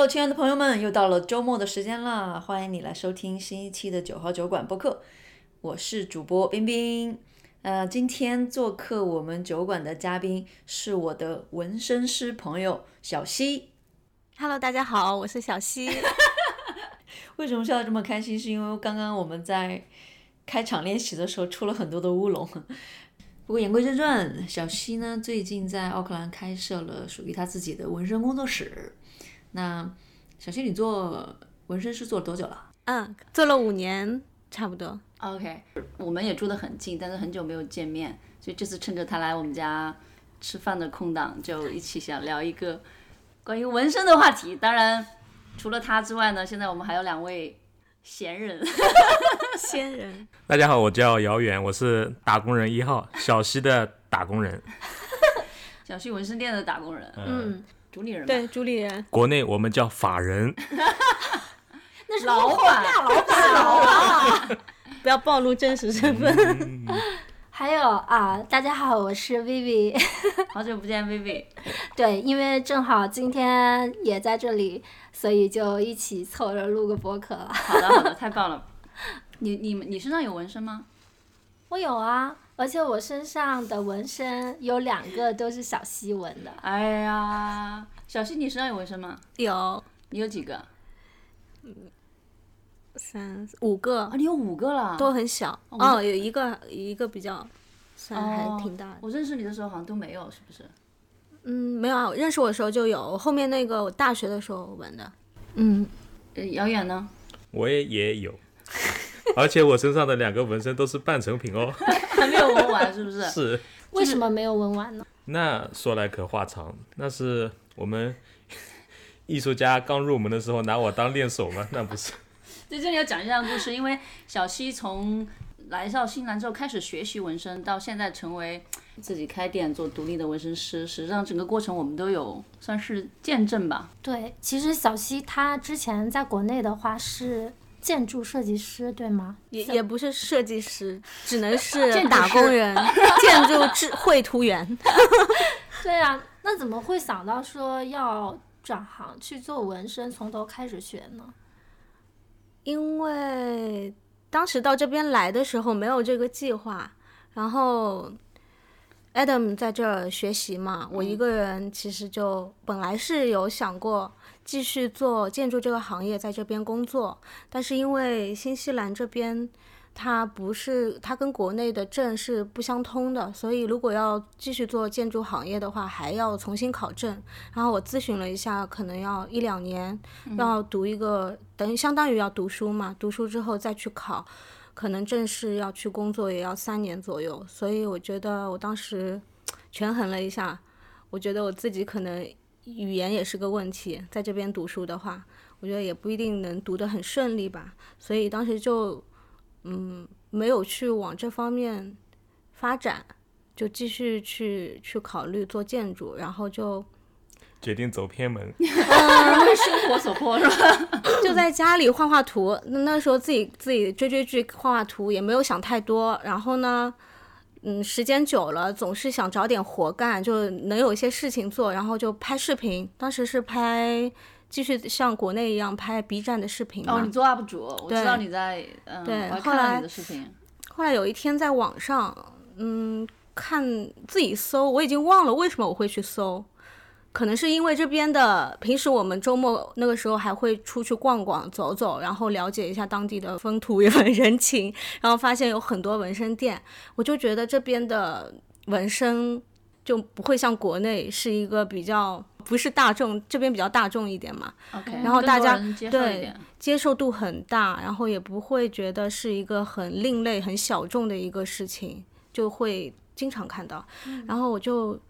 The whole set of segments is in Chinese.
Hello，亲爱的朋友们，又到了周末的时间啦！欢迎你来收听新一期的九号酒馆播客，我是主播冰冰。呃，今天做客我们酒馆的嘉宾是我的纹身师朋友小西。Hello，大家好，我是小西。为什么笑得这么开心？是因为刚刚我们在开场练习的时候出了很多的乌龙。不过言归正传，小西呢最近在奥克兰开设了属于他自己的纹身工作室。那小西，你做纹身师做了多久了嗯，做了五年，差不多。OK，我们也住得很近，但是很久没有见面，所以这次趁着他来我们家吃饭的空档，就一起想聊一个关于纹身的话题。当然，除了他之外呢，现在我们还有两位闲人。闲人，大家好，我叫姚远，我是打工人一号，小西的打工人。小旭纹身店的打工人，嗯，主理人对，主理人。国内我们叫法人，那是老板，大老板，老板。不要暴露真实身份。还有啊，大家好，我是 Vivi。好久不见，Vivi。对，因为正好今天也在这里，所以就一起凑着录个播客了。好的，好的，太棒了。你你你身上有纹身吗？我有啊，而且我身上的纹身有两个都是小西纹的。哎呀，小溪，你身上有纹身吗？有你有几个？嗯三五个啊，，你有五个了。都很小。哦，有一个一个比较算还挺大的。我认识你的时候好像都没有，是不是？嗯，没有啊，认识我的时候就有，后面那个我大学的时候纹的。嗯，呃，遥远呢？我也也有，而且我身上的两个纹身都是半成品哦。还没有纹完，是不是？是，为什么没有纹完呢？那说来可话长，那是我们艺术家刚入门的时候拿我当练手吗？那不是，在，这里要讲一下故事，因为小西从来到新西兰之后开始学习纹身，到现在成为自己开店做独立的纹身师，实际上整个过程我们都有算是见证吧。对，其实小西他之前在国内的话是建筑设计师，对吗？也也不是设计师，只能是 打工人，建筑制绘图员。对啊，那怎么会想到说要转行去做纹身，从头开始学呢？因为当时到这边来的时候没有这个计划，然后 Adam 在这儿学习嘛，我一个人其实就本来是有想过继续做建筑这个行业，在这边工作，但是因为新西兰这边它不是它跟国内的证是不相通的，所以如果要继续做建筑行业的话，还要重新考证。然后我咨询了一下，可能要一两年，要读一个等于相当于要读书嘛，读书之后再去考，可能正式要去工作也要三年左右。所以我觉得我当时 权衡了一下，我觉得我自己可能语言也是个问题，在这边读书的话，我觉得也不一定能读得很顺利吧。所以当时就嗯没有去往这方面发展，就继续去去考虑做建筑，然后就决定走偏门。为 生活所迫是吧？就在家里画画图。那那时候自己自己追追剧、画画图，也没有想太多。然后呢，嗯，时间久了，总是想找点活干，就能有一些事情做，然后就拍视频。当时是拍，继续像国内一样拍 B 站的视频嘛。哦，你做 UP 主，我知对道你在，嗯，对后来你的视频。后来有一天在网上，嗯，看自己搜，我已经忘了为什么我会去搜，可能是因为这边的平时我们周末那个时候还会出去逛逛、走走，然后了解一下当地的风土人情，然后发现有很多纹身店，我就觉得这边的纹身就不会像国内是一个比较不是大众，这边比较大众一点嘛，OK，然后大家对。接受度很大，然后也不会觉得是一个很另类、很小众的一个事情，就会经常看到。然后我就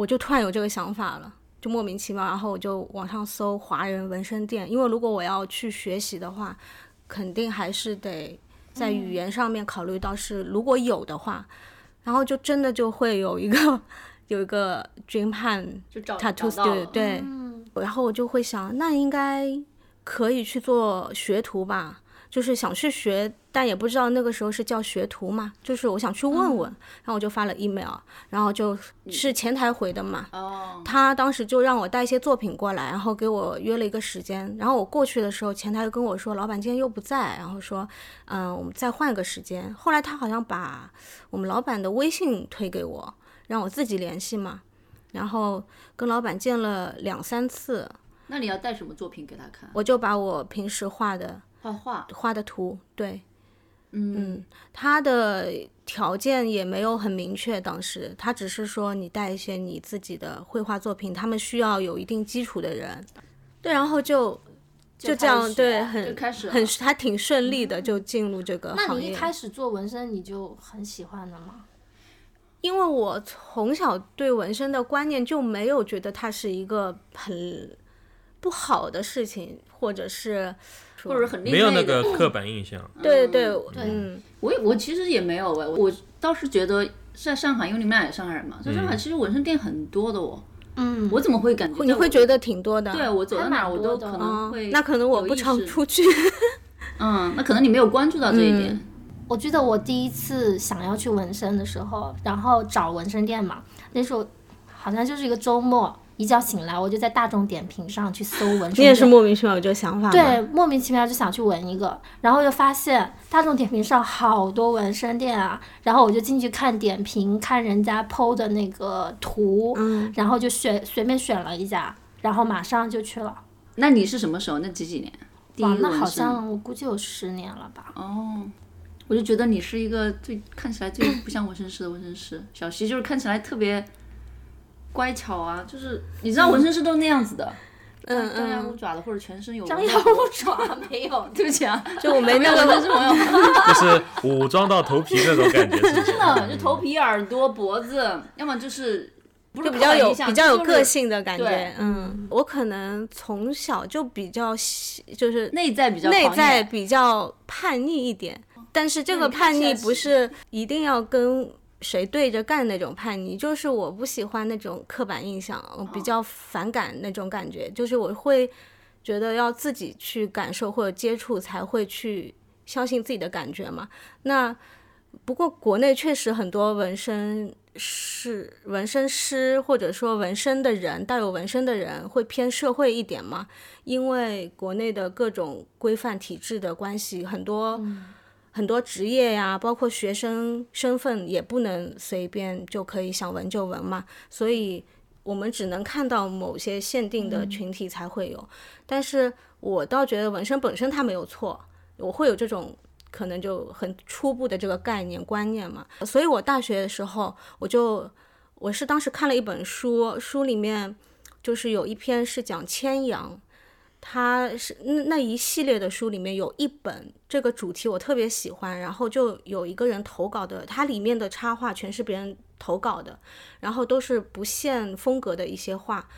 我就突然有这个想法了，就莫名其妙，然后我就网上搜华人纹身店，因为如果我要去学习的话，肯定还是得在语言上面考虑到是如果有的话，然后就真的就会有一个有一个 dream hand 就找 tattoo 找到 studio 了对，然后我就会想，那应该可以去做学徒吧。就是想去学，但也不知道那个时候是叫学徒嘛，就是我想去问问，然后我就发了 email，然后就是前台回的嘛，哦，他当时就让我带一些作品过来，然后给我约了一个时间。然后我过去的时候，前台就跟我说，老板今天又不在，然后说，嗯，我们再换个时间。后来他好像把我们老板的微信推给我，让我自己联系嘛。然后跟老板见了两三次，那你要带什么作品给他看？我就把我平时画的画画，画的图，对，嗯，他的条件也没有很明确，当时。他只是说你带一些你自己的绘画作品，他们需要有一定基础的人，对，然后就就这样，对，很开始很还挺顺利的就进入这个那行业。那你一开始做纹身你就很喜欢了吗？因为我从小对纹身的观念就没有觉得它是一个很不好的事情，或者是或者很另没有那类的个刻板印象。对对对嗯，我也我其实也没有哎，我倒是觉得在上海，因为你们俩也上海人嘛，在上海其实纹身店很多的哦。嗯，我怎么会感觉你会觉得挺多的。对我走到哪我都可能嗯会，那可能我不常出去。嗯，那可能你没有关注到这一点。我记得我第一次想要去纹身的时候，然后找纹身店嘛，那时候好像就是一个周末，一觉醒来我就在大众点评上去搜纹身店。你也是莫名其妙有这个想法？对，莫名其妙就想去纹一个，然后就发现大众点评上好多纹身店啊，然后我就进去看点评，看人家 PO 的那个图，嗯，然后就选随便选了一家，然后马上就去了。那你是什么时候？那几几年？第一哇，那好像我估计有十年了吧。哦，我就觉得你是一个最看起来最不像纹身师的纹身师。小溪就是看起来特别乖巧啊，就是你知道纹身师都是那样子的，嗯张牙嗯舞爪的或者全身有张牙舞爪没有，对不起啊，就我没那纹身朋友，就是武装到头皮那种感觉？真的就头皮、耳朵、脖子，要么就是不是就比较有比较有个性的感觉。嗯，我可能从小就比较喜，就是内在比较狂内在比较叛逆一点，但是这个叛逆不是。一定要跟谁对着干那种叛逆，就是我不喜欢那种刻板印象，我比较反感那种感觉，就是我会觉得要自己去感受或者接触才会去相信自己的感觉嘛。那不过国内确实很多纹身是、纹身师或者说纹身的人，带有纹身的人会偏社会一点嘛，因为国内的各种规范体制的关系，很多、很多职业呀，包括学生身份也不能随便就可以想纹就纹嘛，所以我们只能看到某些限定的群体才会有。但是我倒觉得纹身本身它没有错，我会有这种可能就很初步的这个概念观念嘛。所以我大学的时候，我就我是当时看了一本书，书里面就是有一篇是讲牵羊。它是那那一系列的书里面有一本这个主题我特别喜欢，然后就有一个人投稿的，它里面的插画全是别人投稿的，然后都是不限风格的一些画。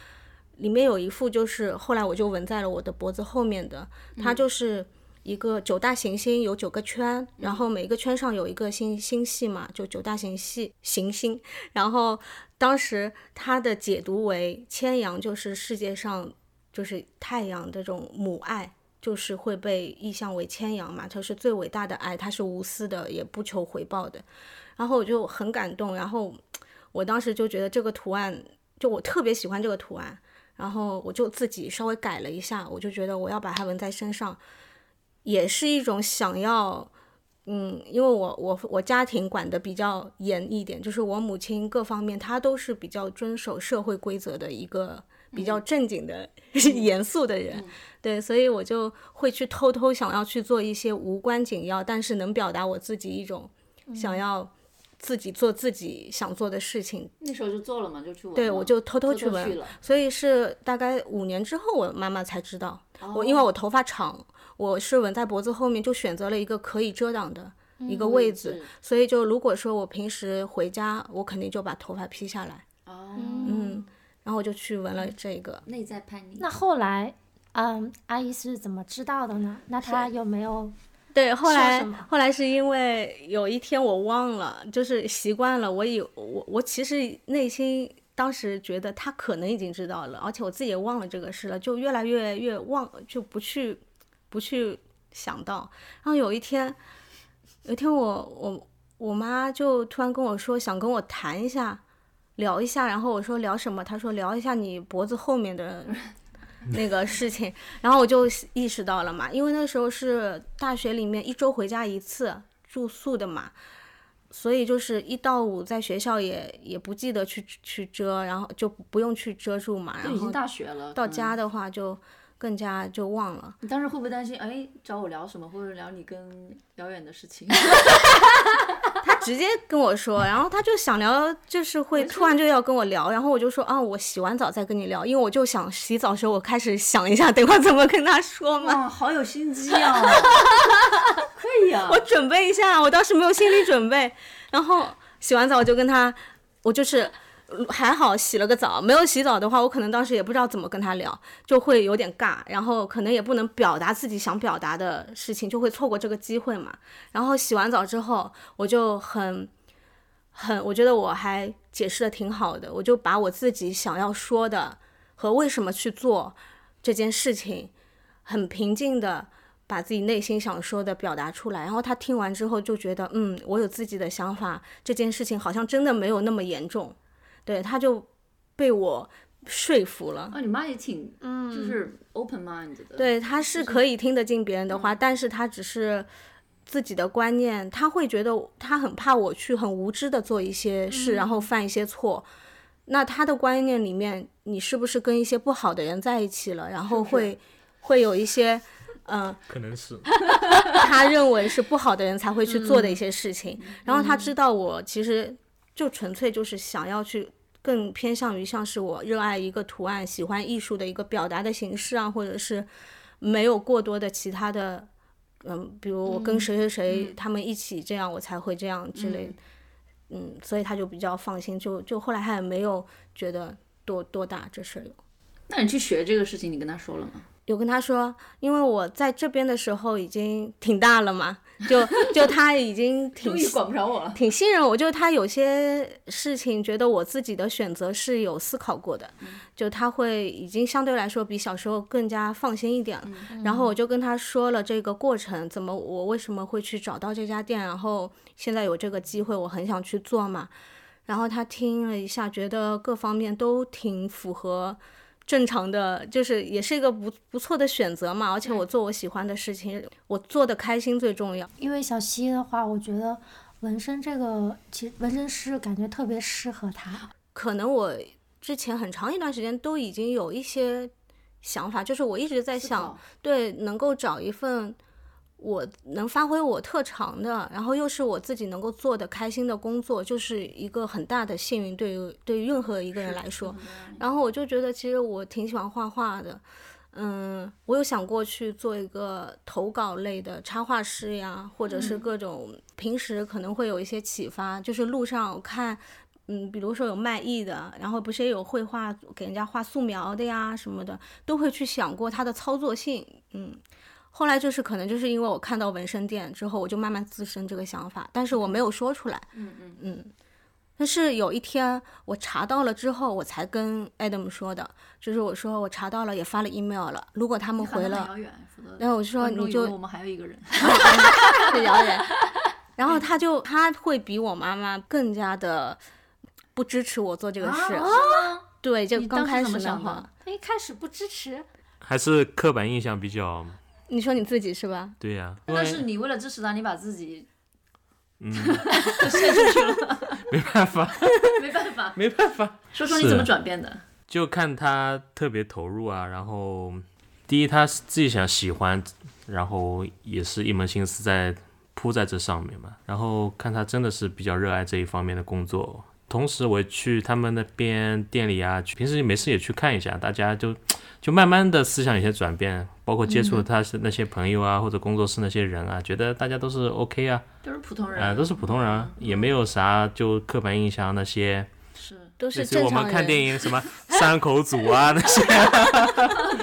里面有一幅就是后来我就纹在了我的脖子后面的，它就是一个九大行星有九个圈，然后每个圈上有一个星星系嘛，就九大行系行星。然后当时它的解读为千阳就是世界上就是太阳这种母爱。就是会被意象为牵羊嘛，它是最伟大的爱，它是无私的，也不求回报的。然后我就很感动，然后我当时就觉得这个图案，就我特别喜欢这个图案，然后我就自己稍微改了一下，我就觉得我要把它纹在身上，也是一种想要，嗯，因为我我我家庭管的比较严一点，就是我母亲各方面她都是比较遵守社会规则的一个比较正经的、严肃的人，对，所以我就会去偷偷想要去做一些无关紧要，但是能表达我自己一种想要自己做自己想做的事情，那时候就做了嘛，就去纹对，我就偷偷偷去纹，偷去了。所以是大概五年之后，我妈妈才知道。哦。我因为我头发长，我是纹在脖子后面，就选择了一个可以遮挡的一个嗯位置，置。所以就如果说我平时回家，我肯定就把头发披下来，哦，嗯，然后我就去纹了这个。内在叛逆。那后来，嗯，阿姨是怎么知道的呢？那她有没有？对，后来后来是因为有一天我忘了，就是习惯了，我以我我其实内心当时觉得他可能已经知道了，而且我自己也忘了这个事了，就越来越越忘，就不去不去想到。然后有一天，有一天我我我妈就突然跟我说，想跟我谈一下，聊一下。然后我说聊什么？他说聊一下你脖子后面的 那个事情。然后我就意识到了嘛，因为那时候是大学里面一周回家一次住宿的嘛。所以就是一到五在学校也也不记得去去遮，然后就不用去遮住嘛。然后都已经大学了，到嗯家的话就更加就忘了。你当时会不会担心？哎，找我聊什么，或者聊你跟遥远的事情？他直接跟我说，然后他就想聊，就是会突然就要跟我聊，然后我就说啊，我洗完澡再跟你聊，因为我就想洗澡时候我开始想一下，等会儿怎么跟他说嘛。哇，好有心机啊！可以啊我，准备一下，我当时没有心理准备，然后洗完澡我就跟他，我就是还好洗了个澡，没有洗澡的话，我可能当时也不知道怎么跟他聊，就会有点尬，然后可能也不能表达自己想表达的事情，就会错过这个机会嘛。然后洗完澡之后，我就很很，我觉得我还解释的挺好的，我就把我自己想要说的和为什么去做这件事情，很平静的。把自己内心想说的表达出来，然后他听完之后就觉得，嗯，我有自己的想法，这件事情好像真的没有那么严重，对，他就被我说服了。啊，你妈也挺，嗯，就是 open mind 的，，对，他是可以听得进别人的话，但是他只是自己的观念，他会觉得他很怕我去很无知的做一些事，然后犯一些错。那他的观念里面，你是不是跟一些不好的人在一起了？然后会会有一些，嗯、可能是他认为是不好的人才会去做的一些事情。然后他知道我其实就纯粹就是想要去更偏向于像是我热爱一个图案、喜欢艺术的一个表达的形式啊，或者是没有过多的其他的，嗯，比如我跟谁谁谁他们一起这样，我才会这样之类的。嗯，所以他就比较放心，就就后来他也没有觉得多多大这事儿有。那你去学这个事情，你跟他说了吗？有跟他说，因为我在这边的时候已经挺大了嘛，就就他已经 挺终于管不着我了。挺信任我，就是他有些事情觉得我自己的选择是有思考过的，就他会已经相对来说比小时候更加放心一点了。然后我就跟他说了这个过程，怎么我为什么会去找到这家店，然后现在有这个机会，我很想去做嘛。然后他听了一下，觉得各方面都挺符合正常的，就是也是一个不不错的选择嘛。而且我做我喜欢的事情，我做的开心最重要。因为小西的话，我觉得纹身这个，其实纹身师感觉特别适合他。可能我之前很长一段时间都已经有一些想法，就是我一直在想，对，能够找一份我能发挥我特长的，然后又是我自己能够做的开心的工作，就是一个很大的幸运，对于对于任何一个人来说。然后我就觉得，其实我挺喜欢画画的。嗯，我有想过去做一个投稿类的插画师呀，或者是各种平时可能会有一些启发，就是路上我看，嗯，比如说有卖艺的，然后不是也有绘画给人家画素描的呀什么的，都会去想过它的操作性，嗯。后来就是可能就是因为我看到纹身店之后，我就慢慢滋生这个想法，但是我没有说出来，嗯嗯嗯。但是有一天我查到了之后，我才跟 Adam 说的，就是我说我查到了，也发了 email 了。如果他们回了，然后我就说你就我们还有一个人。是谣言。然后他就他会比我妈妈更加的不支持我做这个事。啊？对，就刚开始的话，他一开始不支持，还是刻板印象比较你说你自己是吧？对呀、但是你为了支持他，你把自己嗯，就 献出去了，没办法，没办法。没办法，说说你怎么转变的？就看他特别投入啊，然后第一他是自己想喜欢，然后也是一门心思在扑在这上面嘛，然后看他真的是比较热爱这一方面的工作。同时，我去他们那边店里啊，去平时没事也去看一下，大家就就慢慢的思想有些转变，包括接触了他是那些朋友啊，或者工作室那些人啊，觉得大家都是 OK 啊，都是普通人，啊、都是普通人啊，也没有啥就刻板印象那些，是。都是正常人。们看电影什么三口组啊 那些，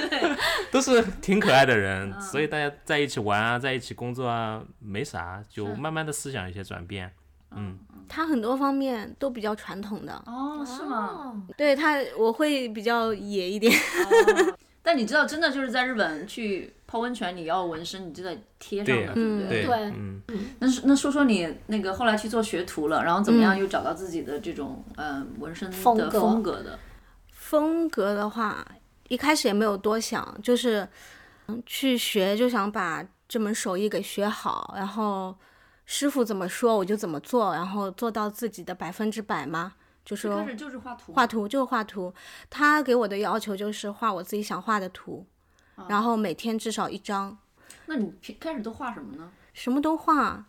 对。都是挺可爱的人，嗯。所以大家在一起玩啊，在一起工作啊，没啥，就慢慢的思想有些转变。嗯，他很多方面都比较传统的，哦，是吗？哦，对他我会比较野一点。但你知道，真的就是在日本去泡温泉你要纹身，你就得贴上的，对不对？对，嗯，那那说说你那个后来去做学徒了，然后怎么样又找到自己的这种呃纹身的风格？风格。的？风格的话，一开始也没有多想，就是嗯去学，就想把这门手艺给学好，然后师傅怎么说我就怎么做，然后做到自己的百分之百嘛。就说开始就是画图，画图就是画图，他给我的要求就是画我自己想画的图，然后每天至少一张，那你平开始都画什么呢？什么都画，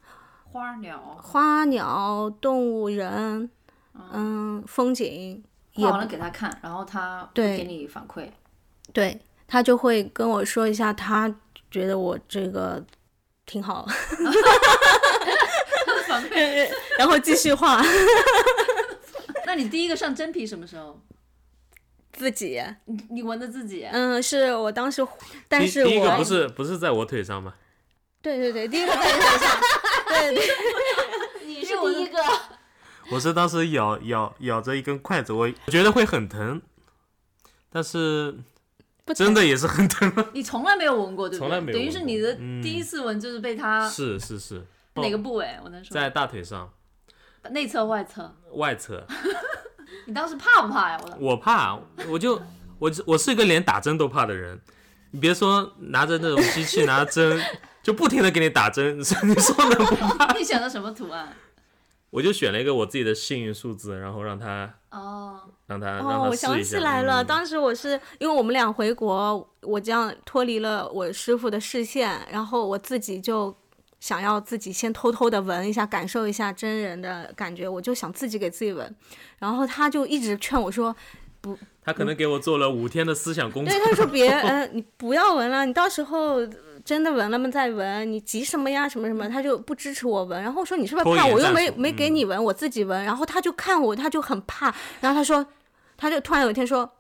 花鸟，花鸟、动物、人，嗯，风景，也画完了给他看，然后他会对给你反馈。对他就会跟我说一下，他觉得我这个挺好，然后继续画 那你第一个上真皮什么时候？自己。你你纹的自己？嗯，是我当时，但是我第一个不是不是在我腿上吗？对对对，第一个在你腿上，对对，你是第一个，我是当时咬咬咬着一根筷子，我我觉得会很疼，但是不真的也是很疼。你从来没有闻过，对不对？从来没有等于是你的嗯第一次闻就是被他是是是，哪个部位？我能说在大腿上内侧、外侧。外侧，你当时怕不怕呀？我我怕，我就 我我是一个连打针都怕的人。你别说拿着那种机器拿针，就不停的给你打针，你说能不怕？你选的什么图案？我就选了一个我自己的幸运数字，然后让他哦，让他哦，他我想。起来了，嗯当时我是因为我们俩回国，我这样脱离了我师傅的视线，然后我自己就想要自己先偷偷的闻一下，感受一下真人的感觉，我就想自己给自己闻，然后他就一直劝我说不，他可能给我做了五天的思想工作对，。他说 别，呃，你不要闻了，你到时候真的纹了吗再纹，你急什么呀？什么什么，他就不支持我纹。然后我说你是不是怕？我又没没给嗯你纹，我自己纹。然后他就看我，他就很怕。然后他说，他就突然有一天说。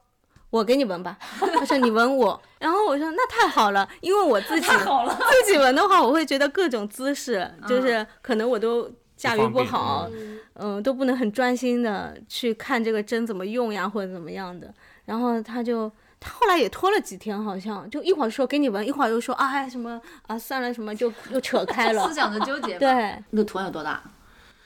我给你纹吧，他说你纹我，然后我说那太好了，因为我自己，自己纹的话，我会觉得各种姿势，就是可能我都驾驭不好，嗯、都不能很专心的去看这个针怎么用呀，或者怎么样的。然后他就他后来也拖了几天，好像就一会儿说给你闻，一会儿又说啊哎什么啊算了什么，就又扯开了思。想的纠结。，对，那个图案有多大？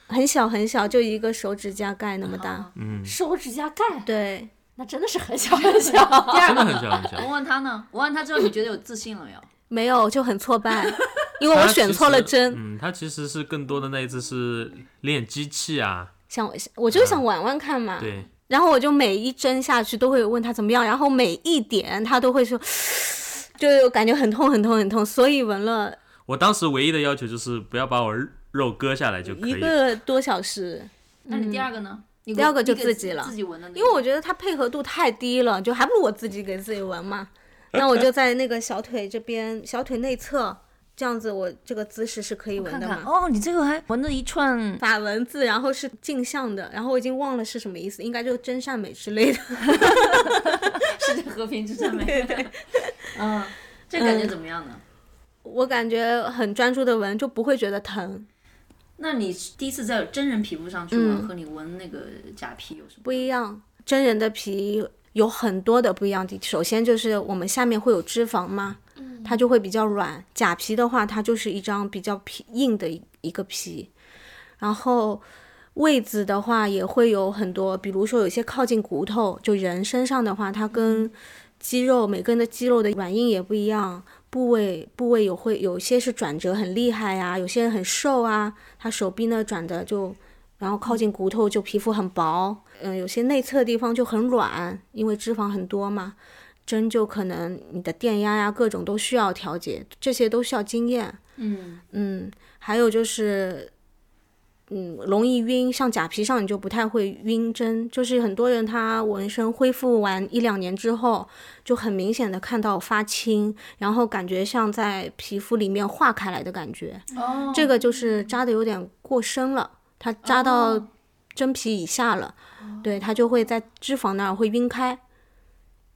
很小很小，就一个手指甲盖那么大。嗯，手指甲盖，对，那真的是很小很小。第二个真的很小很小我问他呢？我问他之后，你觉得有自信了没有？没有就很挫败，因为我选错了针。嗯，他其实是更多的那一次是练机器啊，想我就想玩玩看嘛。对，然后我就每一针下去都会问他怎么样，然后每一点他都会说，就感觉很痛很痛很痛，所以纹了我当时唯一的要求就是不要把我肉割下来就可一以一。个多小时。那你第二个呢？你第二个就自己了自己纹的那个。因为我觉得他配合度太低了，就还不如我自己给自己纹嘛。那我就在那个小腿这边，小腿内侧这样子，我这个姿势是可以纹的嘛。看看哦，你这个还纹了一串，法文字，然后是镜像的，然后我已经忘了是什么意思，应该就是真善美之类的。世界和平之善美。对 对。嗯，这感觉怎么样呢？我感觉很专注的闻，就不会觉得疼，那你第一次在真人皮肤上去纹，和你纹那个假皮有什么？不一样。真人的皮有很多的不一样的，首先就是我们下面会有脂肪嘛，它就会比较软。假皮的话，它就是一张比较皮硬的一一个皮，然后位置的话也会有很多，比如说有些靠近骨头，就人身上的话，它跟肌肉每个人的肌肉的软硬也不一样，部位部位有会有些是转折很厉害呀、有些人很瘦啊，他手臂呢转的就，然后靠近骨头就皮肤很薄，嗯、有些内侧的地方就很软，因为脂肪很多嘛，针就可能你的电压呀各种都需要调节，这些都需要经验。嗯，嗯，还有就是，嗯，容易晕，像假皮上你就不太会晕针，就是很多人他纹身恢复完一两年之后，就很明显的看到发青，然后感觉像在皮肤里面化开来的感觉，哦，这个就是扎的有点过深了，它扎到真皮以下了，对，它就会在脂肪那儿会晕开，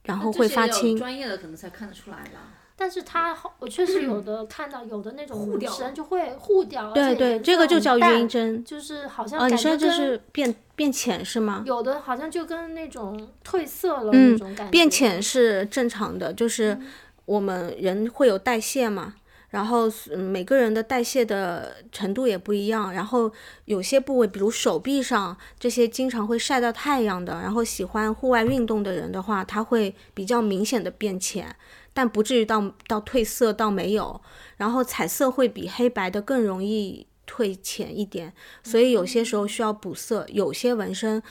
然后会发青。专业的可能才看得出来吧。但是它好，我确实有 的看到有的那种护身就会护掉，对对，这个就叫晕，针。就是好像哦，你说这感觉跟是变变浅是吗？有的好像就跟那种褪色了嗯那种感觉，变浅是正常的，就是我们人会有代谢嘛，然后每个人的代谢的程度也不一样，然后有些部位，比如手臂上这些经常会晒到太阳的，然后喜欢户外运动的人的话，它会比较明显的变浅，但不至于到到褪色到没有。然后彩色会比黑白的更容易褪浅一点，所以有些时候需要补色。有些纹身，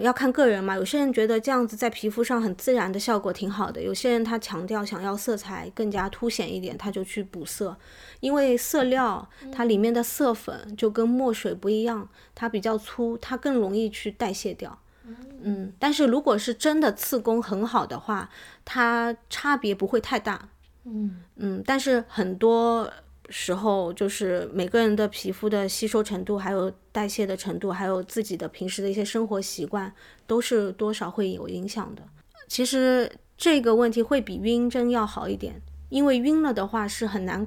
要看个人嘛。有些人觉得这样子在皮肤上很自然的效果挺好的，有些人他强调想要色彩更加凸显一点，他就去补色。因为色料它里面的色粉就跟墨水不一样，它比较粗，它更容易去代谢掉。嗯，但是如果是真的刺工很好的话，它差别不会太大。嗯嗯但是很多时候就是每个人的皮肤的吸收程度，还有代谢的程度，还有自己的平时的一些生活习惯，都是多少会有影响的。其实这个问题会比晕针要好一点，因为晕了的话是很难，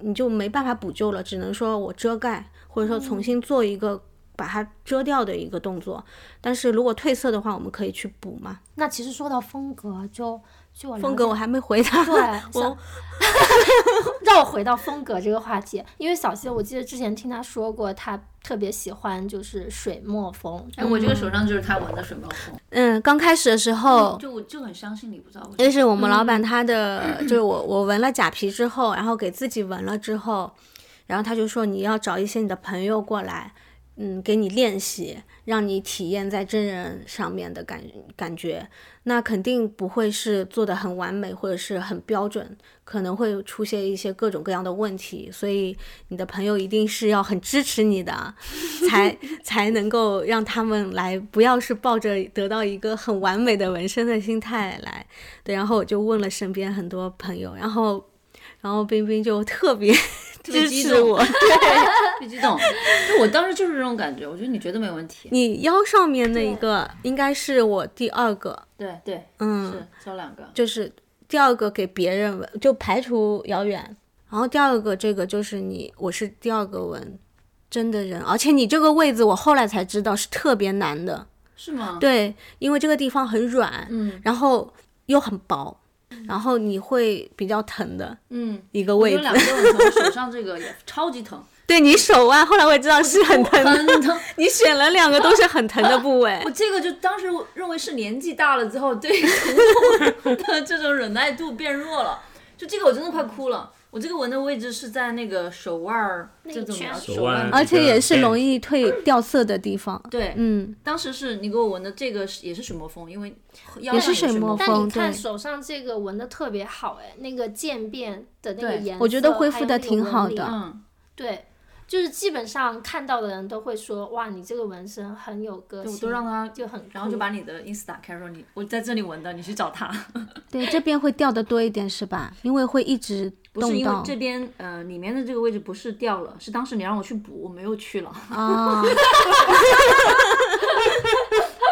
你就没办法补救了，只能说我遮盖，或者说重新做一个把它遮掉的一个动作。但是如果褪色的话，我们可以去补嘛。那其实说到风格，就就我风格我还没回答，对，我 让我回到风格这个话题，因为小谢，我记得之前听他说过，他特别喜欢就是水墨风。哎，我这个手上就是他纹的水墨风，嗯，刚开始的时候，就我就很相信你，不知道为什么。就是我们老板他的，就是我我纹了假皮之后，然后给自己纹了之后，然后他就说你要找一些你的朋友过来，嗯，给你练习，让你体验在真人上面的感感觉。那肯定不会是做的很完美或者是很标准，可能会出现一些各种各样的问题，所以你的朋友一定是要很支持你的，才 才能够让他们来，不要是抱着得到一个很完美的纹身的心态来。对，然后我就问了身边很多朋友，然后然后冰冰就特别 特别支激动持我，特别激动，就我当时就是这种感觉，我觉得你绝对没问题。你腰上面那一个应该是我第二个，对对，嗯，是挑两个。就是第二个给别人纹，就排除遥远。然后第二个这个就是你，我是第二个纹真的人，而且你这个位置我后来才知道是特别难的，是吗？对，因为这个地方很软，嗯然后又很薄，然后你会比较疼的嗯，一个位置。我有两个很疼，手上这个也超级疼，对你手腕，后来我也知道是很疼的，很疼。你选了两个都是很疼的部位 我。这个就当时认为是年纪大了之后对疼痛的这种忍耐度变弱了，就这个我真的快哭了。我这个纹的位置是在那个手腕儿这种圈手手腕腕，而且也是容易褪掉色的地方。对，嗯，当时是你给我纹的这个是也是水墨风，因为腰也是水墨风但你看手上这个纹的特别好，哎，那个渐变的那个颜色，我觉得恢复得还有那个纹理挺好的嗯，对，就是基本上看到的人都会说，哇，你这个纹身很有个，性，我都让他就很，然后就把你的 ins 打开，说你我在这里纹的，你去找他。对，这边会掉的多一点是吧？因为会一直不是因为这边呃里面的这个位置不是掉了，是当时你让我去补，我没有去了，啊。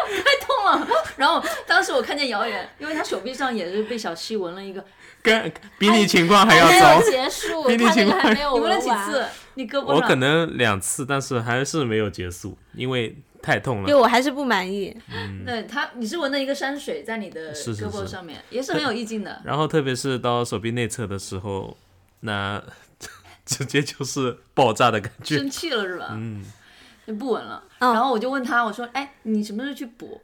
太痛了。然后当时我看见姚远，因为他手臂上也是被小七纹了一个，跟比你情况还要没有糟。结束，比你情况个还没有你纹了几次？你胳膊我可能两次，但是还是没有结束，因为太痛了对了。我还是不满意。对他，你是闻了一个山水在你的胳膊上面，也是很有意境的。然后特别是到手臂内侧的时候，那 直接就是爆炸的感觉。生气了是吧？嗯，就不稳了。哦然后我就问他，我说：“哎，你什么时候去补？”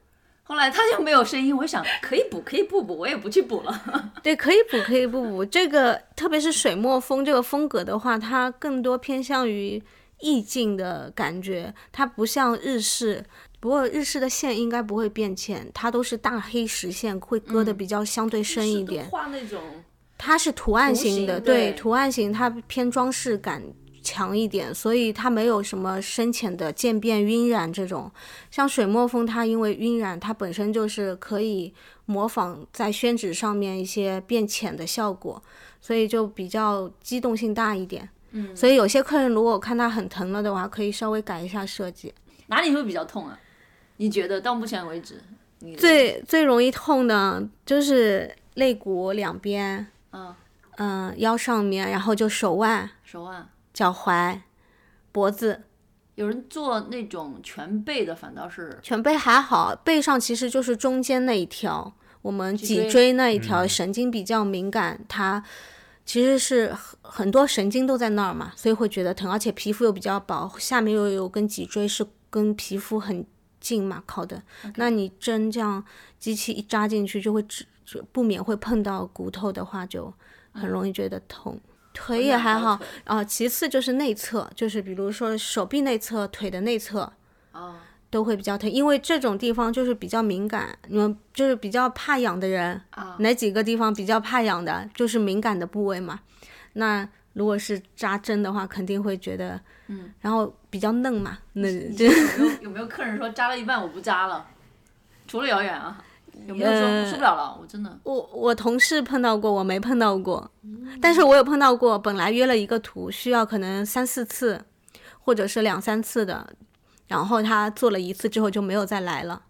后来他就没有声音，我想可以补，可以不补，我也不去补了。对，可以补，可以不补。这个特别是水墨风这个风格的话，它更多偏向于意境的感觉，它不像日式。不过日式的线应该不会变浅，它都是大黑实线，会割的比较相对深一点。画那种它是图案型的，对图案型它偏装饰感强一点，所以它没有什么深浅的渐变、晕染这种。像水墨风，它因为晕染，它本身就是可以模仿在宣纸上面一些变浅的效果，所以就比较机动性大一点。嗯，所以有些客人如果看他很疼了的话，可以稍微改一下设计。哪里会比较痛啊？你觉得到目前为止，你最最容易痛的就是肋骨两边，嗯嗯、腰上面，然后就手腕、手腕，脚踝、脖子。有人做那种全背的，反倒是全背还好，背上其实就是中间那一条，我们脊椎那一条神经比较敏感，它其实是很很多神经都在那儿嘛，所以会觉得疼，而且皮肤又比较薄，下面又有根脊椎是跟皮肤很近嘛靠的，那你针这样机器一扎进去就会只就不免会碰到骨头的话，就很容易觉得痛。腿也还好啊、其次就是内侧，就是比如说手臂内侧、腿的内侧，哦，都会比较疼，因为这种地方就是比较敏感，你们就是比较怕痒的人，啊哪几个地方比较怕痒的，就是敏感的部位嘛。那如果是扎针的话，肯定会觉得，嗯，然后比较嫩嘛，那就 有没有有没有客人说扎了一半我不扎了？除了遥远啊，有没有说呃受不了了？我真的我我同事碰到过，我没碰到过，但是我有碰到过，本来约了一个图，需要可能三四次，或者是两三次的，然后他做了一次之后就没有再来了。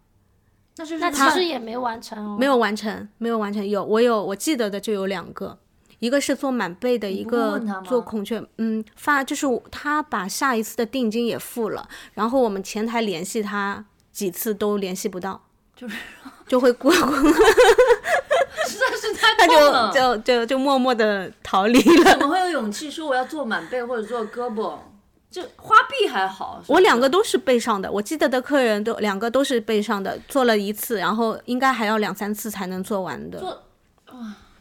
那就是那其实也没完成哦。没有完成，没有完成。有我有我记得的就有两个，一个是做满背的，一个做孔雀。嗯，发就是他把下一次的定金也付了，然后我们前台联系他几次都联系不到，就是 就会过，实在是太他痛了。就就就就默默的逃离了。怎么会有勇气说我要做满背或者做胳膊？就花臂还好，我两个都是背上的，我记得的客人都两个都是背上的，做了一次，然后应该还要两三次才能做完的。做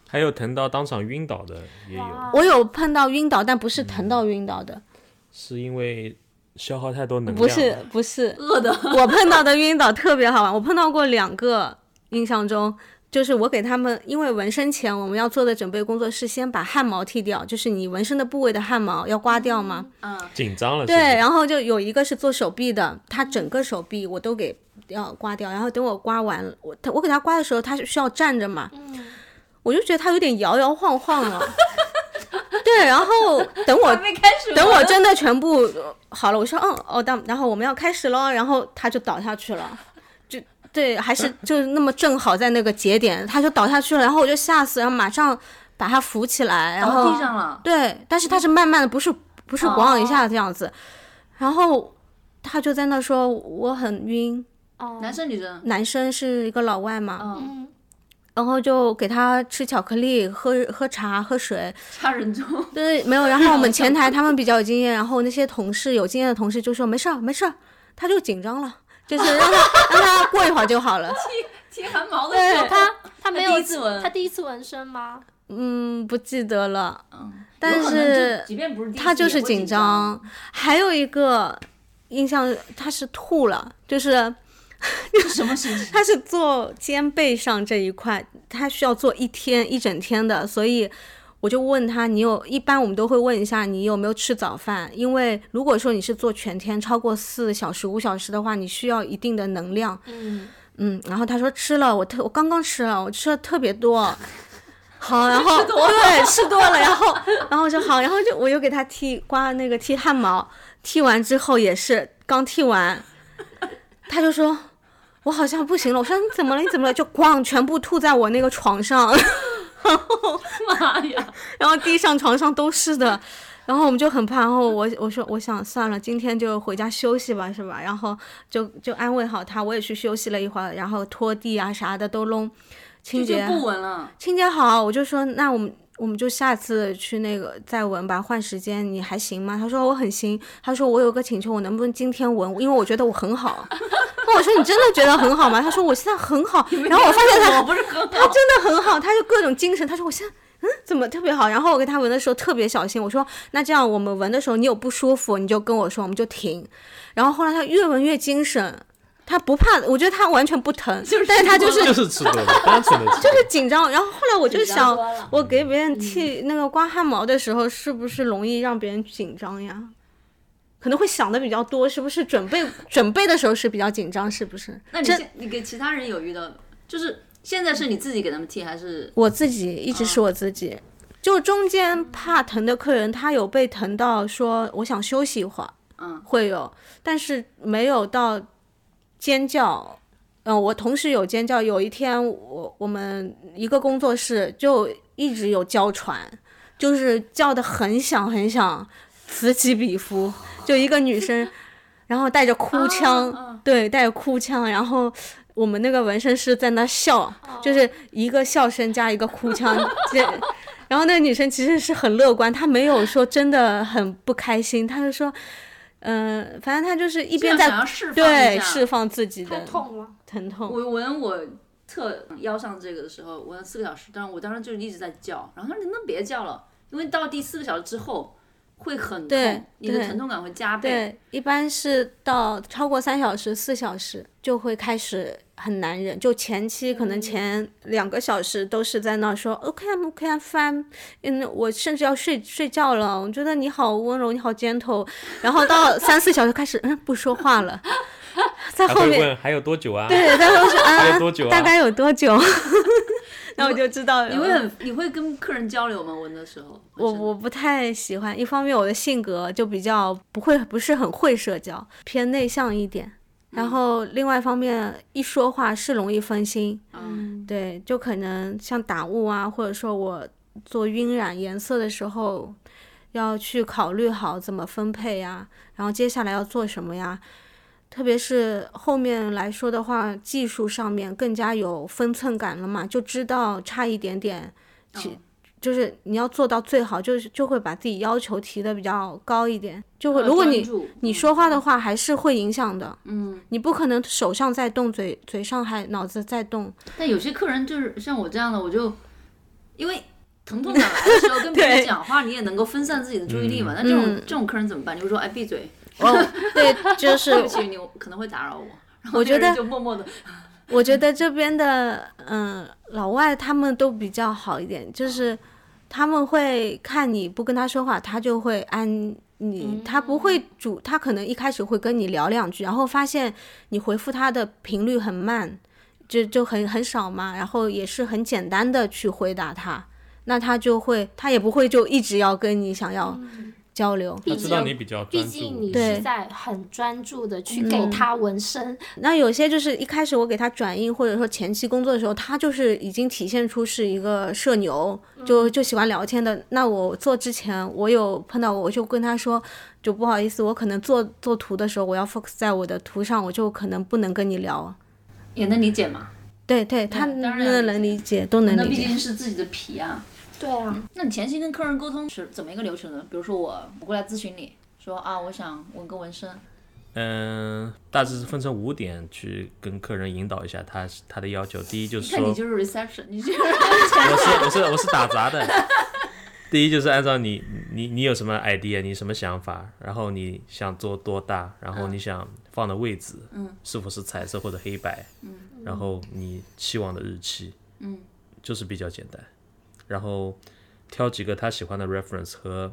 还有疼到当场晕倒的也有，我有碰到晕倒，但不是疼到晕倒的，是因为消耗太多能量。不是不是，饿的，我碰到的晕倒特别好玩，我碰到过两个，印象中就是我给他们，因为纹身前我们要做的准备工作是先把汗毛剃掉，就是你纹身的部位的汗毛要刮掉嘛。嗯，紧张了，对，是不是然后就有一个是做手臂的，他整个手臂我都给要刮掉，然后等我刮完了，我他我给他刮的时候，他是需要站着嘛，嗯我就觉得他有点摇摇晃晃了。对，然后等我 等我真的全部呃好了，我说嗯哦，当然后我们要开始喽，然后他就倒下去了，就对，还是 就是那么正好在那个节点，他就倒下去了，然后我就吓死，然后马上把他扶起来，然后地上了，对，但是他是慢慢的，不是不是咣一下这样子，然后他就在那说我很晕，哦，男生女生，男生是一个老外嘛，然后就给他吃巧克力、喝喝茶、喝水，掐人中，对，没有。然后我们 前台他们比较有经验，然后那些同事有经验的同事就说没事儿没事儿，他就紧张了，就是让他让他过一会儿就好了。剃汗毛的对时候，他 他没有第一次纹他第一次纹身吗？嗯，不记得了，嗯，但是即便不是第一次他就是紧张。还有一个印象他是吐了，就是是 什么形式？他是做肩背上这一块，他需要做一天一整天的，所以我就问他，你有一般我们都会问一下你有没有吃早饭，因为如果说你是做全天超过四小时五小时的话，你需要一定的能量。嗯，嗯，然后他说吃了，我特我刚刚吃了，我吃了特别多。好，然后对吃多了，然后然后就好，然后就我又给他剃刮那个剃汗毛，剃完之后也是刚剃完，他就说我好像不行了，我说你怎么了？你怎么了？就咣全部吐在我那个床上，妈呀！然后地上床上都是的，然后我们就很怕，然后我我说我想算了，今天就回家休息吧，是吧？然后就就安慰好他，我也去休息了一会儿，然后拖地啊啥的都弄清洁，不稳了，清洁好，我就说那我们我们就下次去那个再纹吧，换时间你还行吗？他说我很行，他说我有个请求，我能不能今天纹？因为我觉得我很好。那我说你真的觉得很好吗？他说我现在很好，然后我发现他我不是很好，他真的很好，他就各种精神。他说我现在嗯怎么特别好？然后我给他纹的时候特别小心，我说那这样我们纹的时候你有不舒服你就跟我说，我们就停。然后后来他越纹越精神，他不怕，我觉得他完全不疼，但是他就是就是吃多了，单纯的。就是紧张。然后后来我就想，我给别人剃那个刮汗毛的时候，是不是容易让别人紧张呀？可能会想的比较多，是不是？准备准备的时候是比较紧张，是不是？那你这你给其他人有遇到，就是现在是你自己给他们剃还是？我自己一直是我自己，就中间怕疼的客人，他有被疼到说我想休息一会儿，嗯，会有，但是没有到尖叫。嗯，我同时有尖叫。有一天我我们一个工作室就一直有娇喘，就是叫的很响很响，此起彼伏。就一个女生，然后带着哭腔，啊对，带着哭腔，然后我们那个纹身师在那笑，就是一个笑声加一个哭腔，这。然后那个女生其实是很乐观，她没有说真的很不开心，她就说，嗯、反正他就是一边在想要释放对释放自己的痛了。疼痛。我闻我侧腰上这个的时候，闻了四个小时，但是我当时就一直在叫，然后他说你能不能别叫了，因为到第四个小时之后会很对痛，你的对疼痛感会加倍。对，一般是到超过三小时、四小时就会开始很难忍。就前期可能前两个小时都是在那儿说 OK I'm OK I'm fine，嗯，我甚至要睡睡觉了。我觉得你好温柔，你好 gentle。然后到三四小时开始 嗯不说话了，在后面会问还有多久啊？对，他会说 还啊有多久啊大概有多久？那我就知道你会很你会跟客人交流吗？闻的时候，我我不太喜欢，一方面我的性格就比较不会，不是很会社交，偏内向一点。然后另外一方面，一说话是容易分心，嗯对，就可能像打雾啊，或者说我做晕染颜色的时候，要去考虑好怎么分配呀，然后接下来要做什么呀。特别是后面来说的话，技术上面更加有分寸感了嘛，就知道差一点点，其嗯就是你要做到最好，就是就会把自己要求提的比较高一点，就会如果你你嗯说话的话，还是会影响的。嗯，你不可能手上在动，嘴嘴上还脑子在动。但有些客人就是像我这样的，我就因为疼痛感来的时候 跟别人讲话，你也能够分散自己的注意力嘛。那这种、嗯这种客人怎么办？你会说哎闭嘴，哦，对，就是对不起，你可能会打扰我。我觉得就默默的，我觉得这边的嗯老外他们都比较好一点，就是他们会看你不跟他说话，他就会安你，他不会主，他可能一开始会跟你聊两句，然后发现你回复他的频率很慢，就就很很少嘛，然后也是很简单的去回答他，那他就会他也不会就一直要跟你想要交流。毕他知道竟你比较毕专注竟你，对是在很专注的去给他纹身，那有些就是一开始我给他转印，或者说前期工作的时候，他就是已经体现出是一个社牛，就就喜欢聊天的。那我做之前，我有碰到过，我就跟他说，就不好意思，我可能做做图的时候，我要 focus 在我的图上，我就可能不能跟你聊。也能理解嘛。对对，他当然那能理解，都能理解。那毕竟是自己的皮啊。对啊，那你前期跟客人沟通是怎么一个流程呢？比如说我我过来咨询你说啊，我想纹个纹身，嗯，大致是分成五点去跟客人引导一下他他的要求。第一就是说，看你就是 reception，你就是我是我是我是打杂的。第一就是按照你你你有什么 idea，你什么想法，然后你想做多大，然后你想放的位置，嗯，是否是彩色或者黑白，嗯，然后你期望的日期，嗯，就是比较简单，然后挑几个他喜欢的 reference 和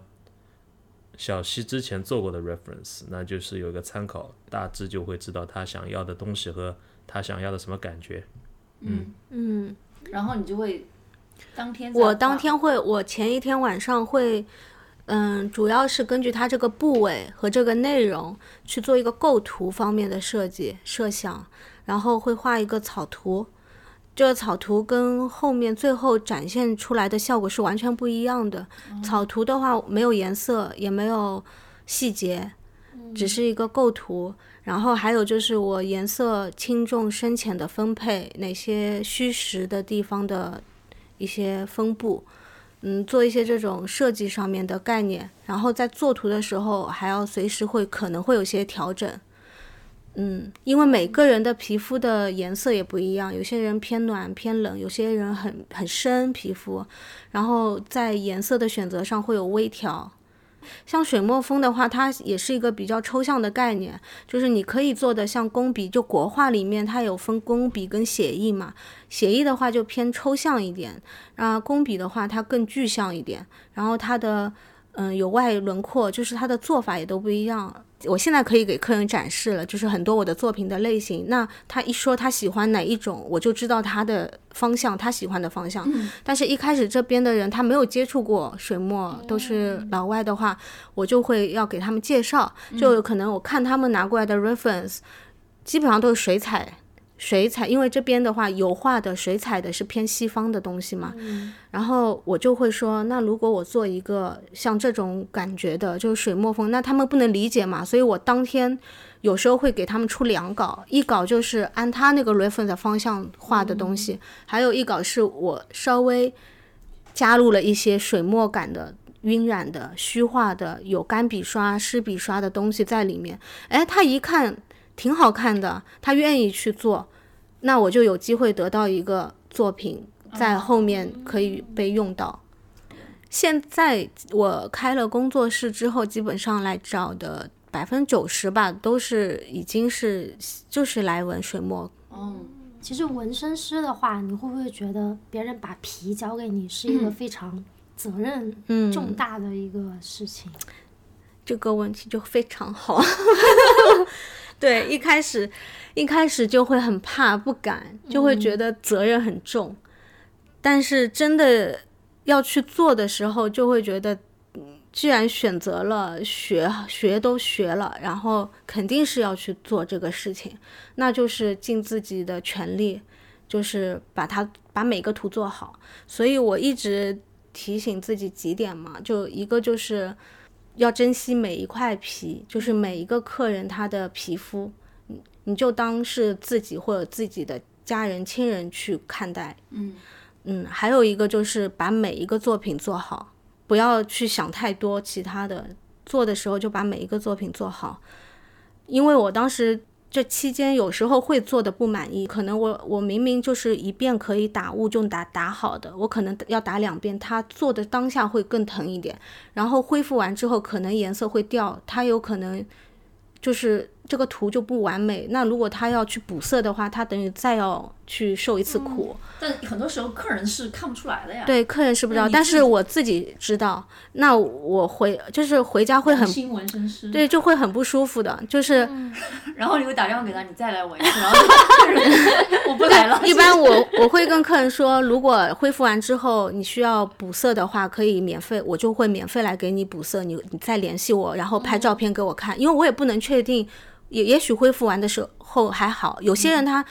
小西之前做过的 reference，那就是有一个参考，大致就会知道他想要的东西和他想要的什么感觉。嗯嗯，然后你就会当天我当天会，我前一天晚上会，嗯，主要是根据它这个部位和这个内容去做一个构图方面的设计设想，然后会画一个草图。这个草图跟后面最后展现出来的效果是完全不一样的。草图的话没有颜色，也没有细节，只是一个构图。然后还有就是我颜色轻重深浅的分配，哪些虚实的地方的一些分布，嗯，做一些这种设计上面的概念，然后在做图的时候还要随时会可能会有些调整，嗯，因为每个人的皮肤的颜色也不一样，有些人偏暖偏冷，有些人很很深皮肤，然后在颜色的选择上会有微调。像水墨风的话，它也是一个比较抽象的概念，就是你可以做的像工笔，就国画里面它有分工笔跟写意嘛，写意的话就偏抽象一点，啊，工笔的话它更具象一点，然后它的嗯有外轮廓，就是它的做法也都不一样。我现在可以给客人展示了，就是很多我的作品的类型。那他一说他喜欢哪一种，我就知道他的方向，他喜欢的方向。但是，一开始这边的人他没有接触过水墨，都是老外的话，我就会要给他们介绍。就有可能我看他们拿过来的 reference，基本上都是水彩。水彩，因为这边的话，油画的、水彩的是偏西方的东西嘛，然后我就会说，那如果我做一个像这种感觉的，就是水墨风，那他们不能理解嘛，所以我当天有时候会给他们出两稿，一稿就是按他那个 reference 方向画的东西，还有一稿是我稍微加入了一些水墨感的。晕染的、虚化的、有干笔刷、湿笔刷的东西在里面，哎，他一看挺好看的，他愿意去做，那我就有机会得到一个作品在后面可以被用到。现在我开了工作室之后，基本上来找的百分之九十吧，都是已经是就是来纹水墨。嗯，其实纹身师的话，你会不会觉得别人把皮交给你是一个非常责任嗯，重大的一个事情？这个问题就非常好。对，一开始一开始就会很怕，不敢，就会觉得责任很重。但是真的要去做的时候，就会觉得，嗯既然选择了学，学都学了，然后肯定是要去做这个事情，那就是尽自己的全力，就是把它把每个图做好。所以我一直提醒自己几点嘛，就一个就是。要珍惜每一块皮，就是每一个客人他的皮肤，你你就当是自己或者自己的家人亲人去看待。嗯嗯，还有一个就是把每一个作品做好，不要去想太多其他的，做的时候就把每一个作品做好。因为我当时这期间有时候会做的不满意，可能我我明明就是一遍可以打雾就打打好的，我可能要打两遍，他做的当下会更疼一点，然后恢复完之后可能颜色会掉，他有可能就是这个图就不完美。那如果他要去补色的话，他等于再要去受一次苦。但很多时候客人是看不出来的呀。对，客人是不知道，但是我自己知道。那我回就是回家会很新纹身师。对，就会很不舒服的，就是。然后你会打电话给他，你再来纹一次，然后 客人我不来了。一般我我会跟客人说，如果恢复完之后你需要补色的话，可以免费，我就会免费来给你补色，你你再联系我，然后拍照片给我看，因为我也不能确定，也也许恢复完的时候还好，有些人他。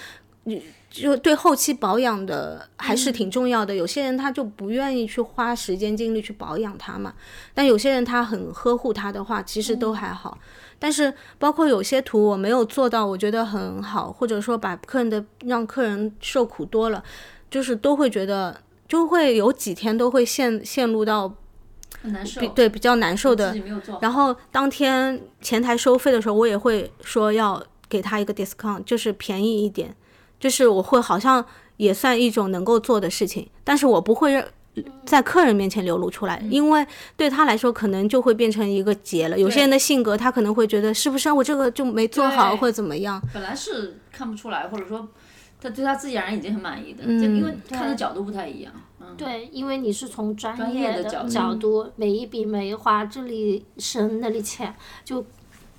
你就对后期保养的还是挺重要的，有些人他就不愿意去花时间精力去保养它嘛，但有些人他很呵护它的话，其实都还好。但是包括有些图我没有做到，我觉得很好，或者说把客人的让客人受苦多了，就是都会觉得就会有几天都会陷陷入到很难受比。对比较难受的。然后当天前台收费的时候，我也会说要给他一个 discount，就是便宜一点，就是我会好像也算一种能够做的事情，但是我不会在客人面前流露出来，因为对他来说可能就会变成一个结了。有些人的性格，他可能会觉得是不是我这个就没做好或者怎么样，本来是看不出来，或者说他对他自己而言已经很满意的，嗯就因为看的角度不太一样。嗯，对，因为你是从专专业的角角度度，每一笔每一划，这里深那里浅，就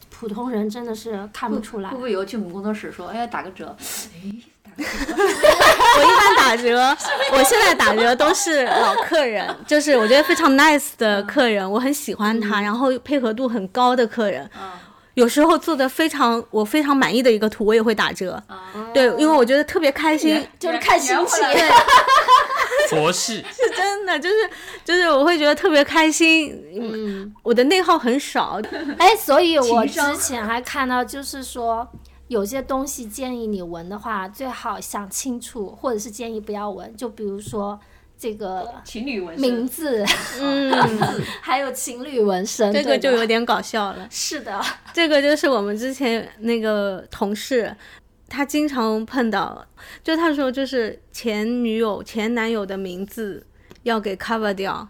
普通人真的是看不出来会。不会以后去我们工作室说，哎呀打个折？我一般打折，我现在打折都是老客人，就是我觉得非常 nice 的客人，我很喜欢他，然后配合度很高的客人。有时候做的非常我非常满意的一个图，我也会打折。对，因为我觉得特别开心，就是看心情。佛系，是真的，就是就是我会觉得特别开心。嗯，我的内耗很少，哎，所以我之前还看到，就是说有些东西建议你纹的话，最好想清楚，或者是建议不要纹。就比如说这个情侣纹身，名字，嗯，还有情侣纹身，这个就有点搞笑了。是的，这个就是我们之前那个同事，他经常碰到，就他说就是前女友、前男友的名字要给 cover 掉，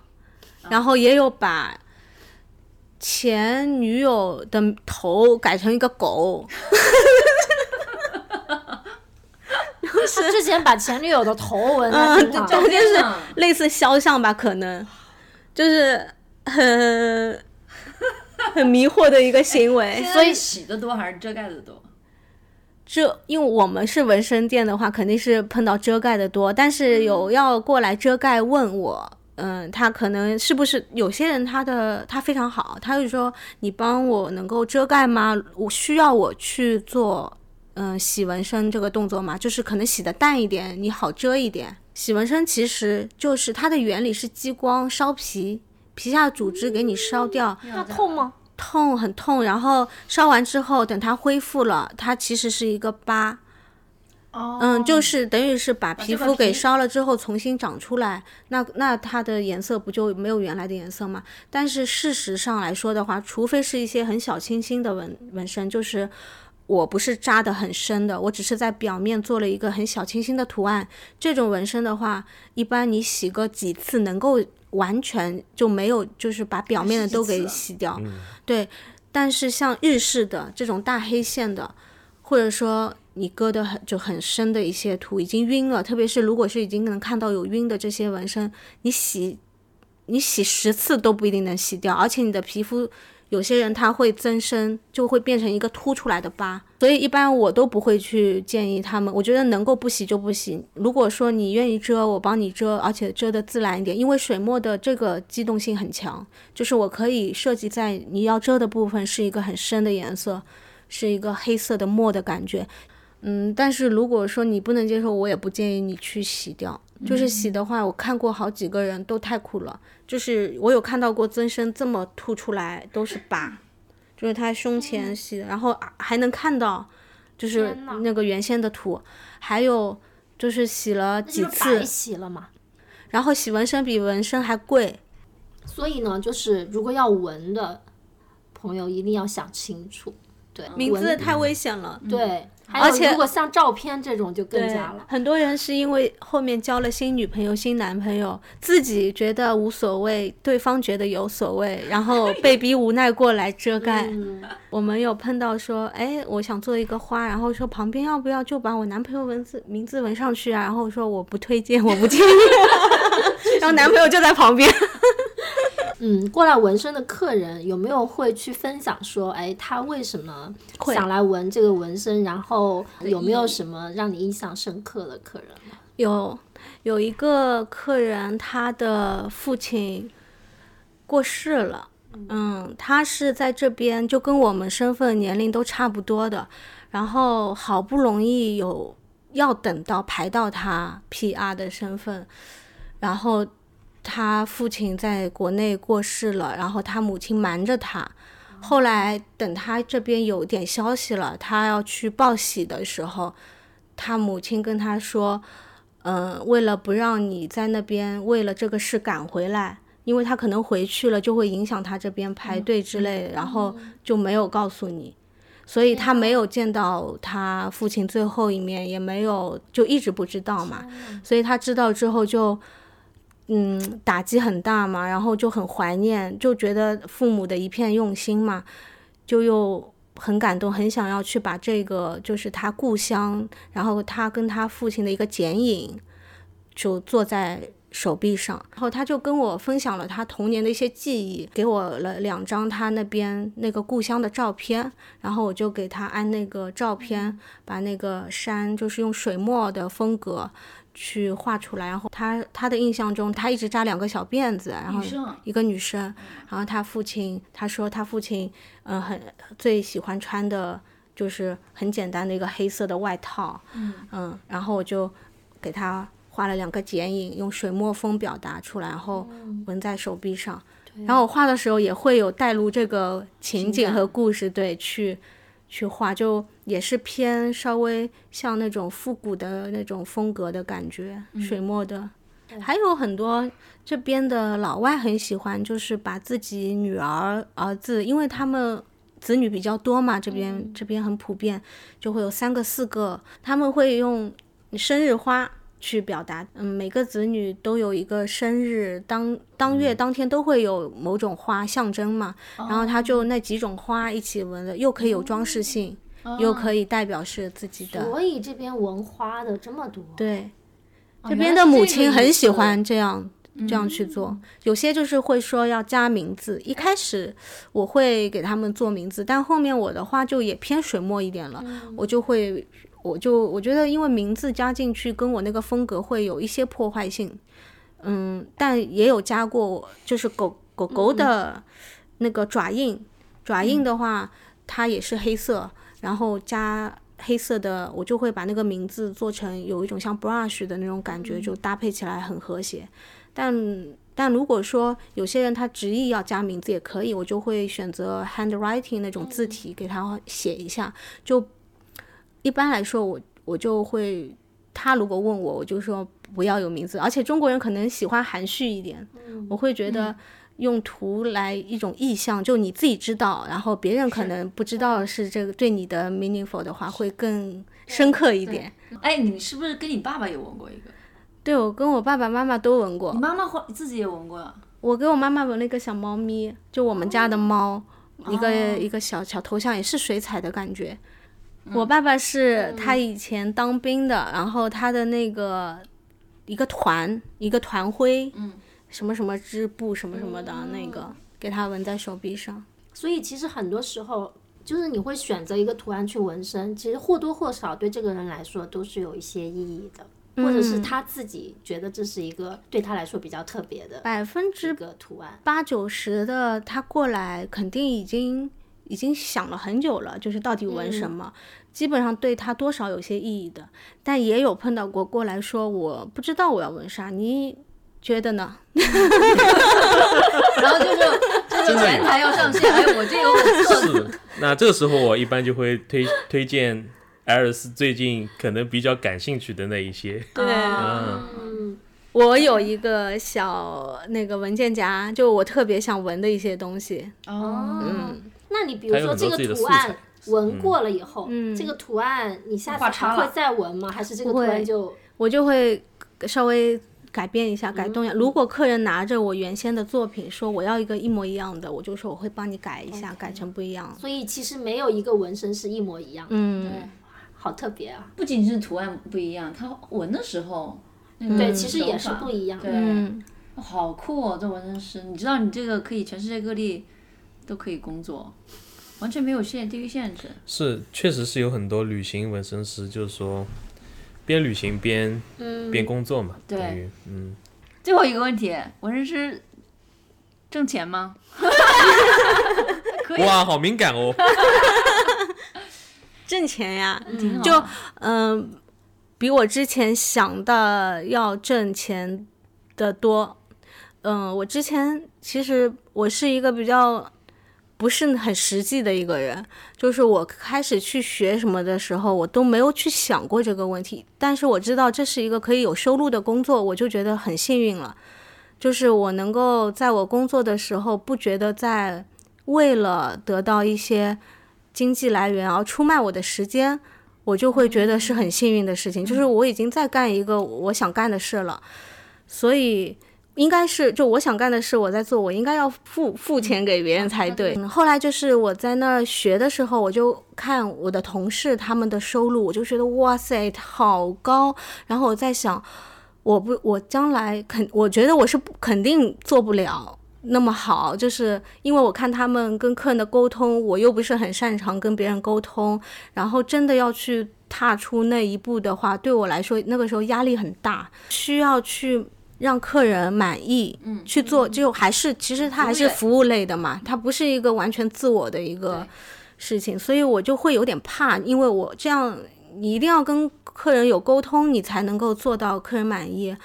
然后也有把前女友的头改成一个狗，他 之前把前女友的头纹嗯，在挺好，这这就是类似肖像吧，可能。就是很很迷惑的一个行为。所以洗的多还是遮盖的多？这因为我们是纹身店的话，肯定是碰到遮盖的多，但是有要过来遮盖问我，嗯，他可能是不是有些人他的他非常好，他就说你帮我能够遮盖吗？我需要我去做嗯洗纹身这个动作吗？就是可能洗的淡一点，你好遮一点。洗纹身其实就是它的原理是激光烧皮，皮下组织给你烧掉，那痛吗？痛很痛，然后烧完之后，等它恢复了，它其实是一个疤。哦嗯，就是等于是把皮肤给烧了之后重新长出来，那那它的颜色不就没有原来的颜色吗？但是事实上来说的话，除非是一些很小清新的纹纹身，就是我不是扎的很深的，我只是在表面做了一个很小清新的图案。这种纹身的话，一般你洗个几次能够完全就没有，就是把表面的都给洗掉。对，但是像日式的这种大黑线的，或者说你割的很就很深的一些图，已经晕了，特别是如果是已经能看到有晕的这些纹身，你洗你洗十次都不一定能洗掉，而且你的皮肤有些人他会增生，就会变成一个凸出来的疤，所以一般我都不会去建议他们，我觉得能够不洗就不洗。如果说你愿意遮，我帮你遮，而且遮的自然一点，因为水墨的这个机动性很强，就是我可以设计在你要遮的部分是一个很深的颜色，是一个黑色的墨的感觉。嗯，但是如果说你不能接受，我也不建议你去洗掉。就是洗的话，我看过好几个人都太苦了。就是我有看到过增生这么凸出来都是疤，就是他胸前洗的，然后还能看到，就是那个原先的图，还有就是洗了几次，洗了嘛。然后洗纹身比纹身还贵。所以呢，就是如果要纹的朋友一定要想清楚，对，名字太危险了，对，还而且如果像照片这种就更加了。很多人是因为后面交了新女朋友、新男朋友，自己觉得无所谓，对方觉得有所谓，然后 被逼无奈过来遮盖。嗯，我们有碰到说，哎，我想做一个花，然后说旁边要不要就把我男朋友文字名字纹上去啊？然后我说我不推荐，我不建议。然后男朋友就在旁边。嗯，过来纹身的客人有没有会去分享说，哎，他为什么想来纹这个纹身？然后有没有什么让你印象深刻的客人？有有一个客人，他的父亲过世了。嗯，他是在这边就跟我们身份年龄都差不多的，然后好不容易有要等到排到他 PR 的身份，然后他父亲在国内过世了，然后他母亲瞒着他，后来等他这边有点消息了，他要去报喜的时候，他母亲跟他说，嗯、为了不让你在那边为了这个事赶回来，因为他可能回去了就会影响他这边排队之类的，然后就没有告诉你，所以他没有见到他父亲最后一面，也没有就一直不知道嘛，所以他知道之后就。嗯，打击很大嘛，然后就很怀念，就觉得父母的一片用心嘛，就又很感动，很想要去把这个就是他故乡，然后他跟他父亲的一个剪影，就做在手臂上。然后他就跟我分享了他童年的一些记忆，给我了两张他那边那个故乡的照片，然后我就给他按那个照片，把那个山就是用水墨的风格。去画出来，然后他他的印象中，他一直扎两个小辫子，然后一个女生，然后他父亲他说他父亲嗯、很最喜欢穿的就是很简单的一个黑色的外套，嗯然后我就给他画了两个剪影，用水墨风表达出来，然后纹在手臂上。然后我画的时候也会有带入这个情景和故事，对，去去画，就也是偏稍微像那种复古的那种风格的感觉，水墨的。还有很多这边的老外很喜欢，就是把自己女儿、儿子，因为他们子女比较多嘛，这边、这边很普遍，就会有三个、四个，他们会用生日花去表达。嗯，每个子女都有一个生日，当当月当天都会有某种花象征嘛，然后他就那几种花一起纹的，又可以有装饰性，又可以代表是自己的。所以这边纹花的这么多，对，这边的母亲很喜欢这样这样去做，有些就是会说要加名字。一开始我会给他们做名字，但后面我的话就也偏水墨一点了，我就会，我就我觉得因为名字加进去跟我那个风格会有一些破坏性，嗯，但也有加过，就是狗狗狗的那个爪印，爪印的话它也是黑色，然后加黑色的，我就会把那个名字做成有一种像 brush 的那种感觉，就搭配起来很和谐。但但如果说有些人他执意要加名字也可以，我就会选择 handwriting 那种字体给他写一下。就一般来说，我我就会，他如果问我，我就说不要有名字。而且中国人可能喜欢含蓄一点，我会觉得用图来一种意象，就你自己知道，然后别人可能不知道是这个对你的 meaningful 的话，会更深刻一点。哎，你是不是跟你爸爸也纹过一个？对，我跟我爸爸妈妈都纹过你。妈妈会自己也纹过呀？我给我妈妈纹了一个小猫咪，就我们家的猫，一个一个小小头像，也是水彩的感觉。我爸爸是他以前当兵的，然后他的那个一个团一个团徽，嗯，什么什么支部什么什么的那个，给他纹在手臂上。所以其实很多时候，就是你会选择一个图案去纹身，其实或多或少对这个人来说都是有一些意义的，或者是他自己觉得这是一个对他来说比较特别的百分之个图案。八九十的他过来，肯定已经已经想了很久了，就是到底纹什么，基本上对他多少有些意义的。但也有碰到过过来说我不知道我要纹啥，你觉得呢？然后就是就是前台要上线，哎，我这有我做的。是，那这个时候我一般就会推推荐艾尔斯最近可能比较感兴趣的那一些。对，嗯，嗯，我有一个小那个文件夹，就我特别想纹的一些东西。哦，嗯，那你比如说这个图案纹过了以后，嗯这个图案你下次还会再纹吗？还是这个图案就我就会稍微改变一下，改动一下。如果客人拿着我原先的作品说我要一个一模一样的，我就说我会帮你改一下，改成不一样。所以其实没有一个纹身是一模一样的，嗯，好特别啊！不仅是图案不一样，它纹的时候，那个对，其实也是不一样的。对，嗯，好酷哦！这纹身师，你知道你这个可以全世界各地都可以工作，完全没有限地域限制。是，确实是有很多旅行纹身师，就是说边旅行边边工作嘛，对等于嗯，最后一个问题，纹身师挣钱吗？哇，好敏感哦。挣钱呀，就嗯、比我之前想的要挣钱的多。嗯、我之前其实我是一个比较不是很实际的一个人，就是我开始去学什么的时候，我都没有去想过这个问题。但是我知道这是一个可以有收入的工作，我就觉得很幸运了。就是我能够在我工作的时候，不觉得在为了得到一些经济来源而出卖我的时间，我就会觉得是很幸运的事情。就是我已经在干一个我想干的事了，所以应该是就我想干的事我在做，我应该要付付钱给别人才对。嗯后来就是我在那儿学的时候，我就看我的同事他们的收入，我就觉得哇塞好高，然后我在想。我不，我将来肯，我觉得我是不肯定做不了那么好，就是因为我看他们跟客人的沟通，我又不是很擅长跟别人沟通，然后真的要去踏出那一步的话，对我来说那个时候压力很大，需要去让客人满意，嗯，去做，就还是其实它还是服务类的嘛，它不是一个完全自我的一个事情，所以我就会有点怕，因为我这样。你一定要跟客人有沟通，你才能够做到客人满意，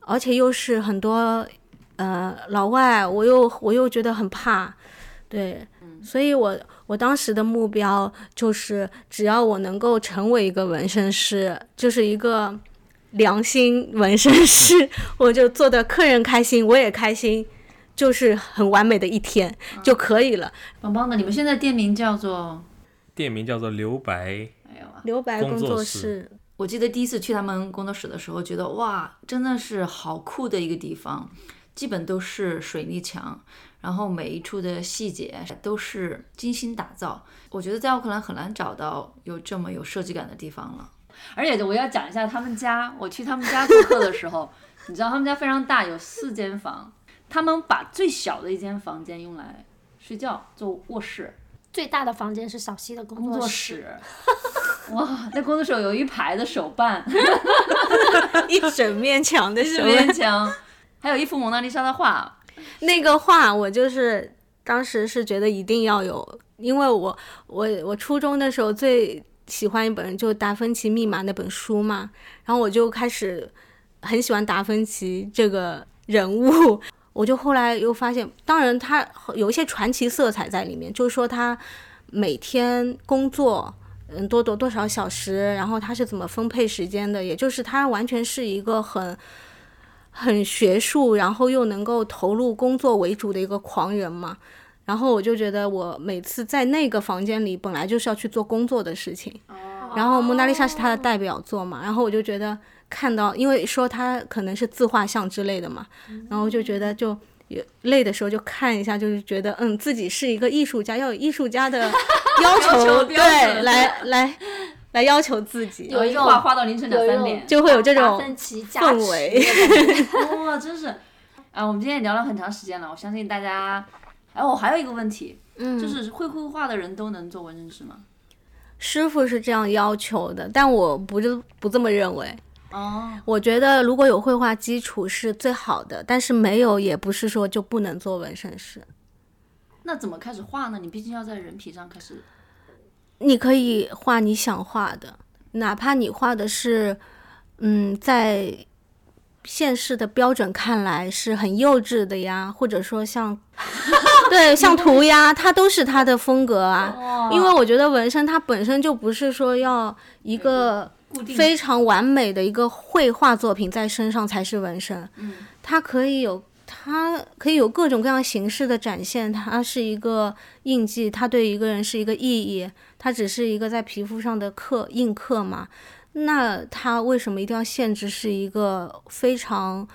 而且又是很多呃老外，我又我又觉得很怕，对，所以我我当时的目标就是，只要我能够成为一个纹身师，就是一个良心纹身师，我就做的客人开心，我也开心，就是很完美的一天就可以了。棒棒的。你们现在店名叫做？店名叫做留白！留白工工作室，我记得第一次去他们工作室的时候，觉得哇，真的是好酷的一个地方，基本都是水泥墙，然后每一处的细节都是精心打造。我觉得在奥克兰很难找到有这么有设计感的地方了。而且我要讲一下他们家，我去他们家做客的时候，你知道他们家非常大，有四间房，他们把最小的一间房间用来睡觉，做卧室。最大的房间是小溪的工工作室，哇，那工作室有一排的手办，一整面墙的是手面。墙，还有一幅蒙娜丽莎的画。那个画我就是当时是觉得一定要有，因为我我我初中的时候最喜欢一本就《达芬奇密码》那本书嘛，然后我就开始很喜欢达芬奇这个人物。我就后来又发现，当然他有一些传奇色彩在里面，就是说他每天工作，嗯，多多多少小时，然后他是怎么分配时间的，也就是他完全是一个很很学术，然后又能够投入工作为主的一个狂人嘛。然后我就觉得，我每次在那个房间里，本来就是要去做工作的事情。然后《蒙娜丽莎》是他的代表作嘛，然后我就觉得看到，因为说他可能是自画像之类的嘛，然后就觉得就有累的时候就看一下，就是觉得嗯，自己是一个艺术家，要有艺术家的 要求，对，来来来要求自己，有一种画画到凌晨两三点，就会有这种芬奇氛围。哇，真是啊！我们今天也聊了很长时间了，我相信大家。哎，我还有一个问题，嗯，就是会绘画的人都能做纹身师吗？师傅是这样要求的，但我不就不这么认为。哦，我觉得如果有绘画基础是最好的，但是没有也不是说就不能做纹身师。那怎么开始画呢？你毕竟要在人皮上开始。你可以画你想画的，哪怕你画的是，嗯，在现世的标准看来是很幼稚的呀，或者说像，对，像涂鸦，它都是它的风格啊。因为我觉得纹身它本身就不是说要一个非常完美的一个绘画作品在身上才是纹身，嗯，它可以有。它可以有各种各样形式的展现，它是一个印记，它对一个人是一个意义，它只是一个在皮肤上的刻印刻嘛？那它为什么一定要限制是一个非常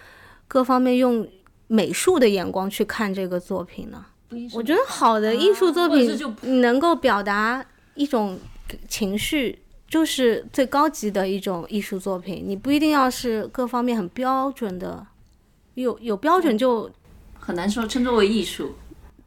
各方面用美术的眼光去看这个作品呢？我觉得好的艺术作品能够表达一种情绪，就是最高级的一种艺术作品。你不一定要是各方面很标准的。有有标准就很难说称作为艺术，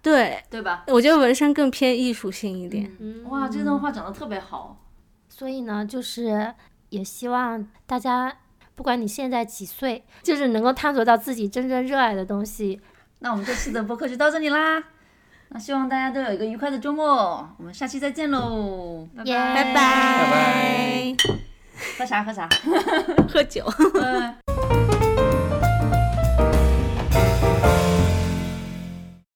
对对吧？我觉得纹身更偏艺术性一点。哇，这段话讲的特别好。所以呢，就是也希望大家，不管你现在几岁，就是能够探索到自己真正热爱的东西。那我们这次的播客就到这里啦。那希望大家都有一个愉快的周末。我们下期再见喽，拜拜拜拜拜。喝啥喝啥？喝酒。嗯。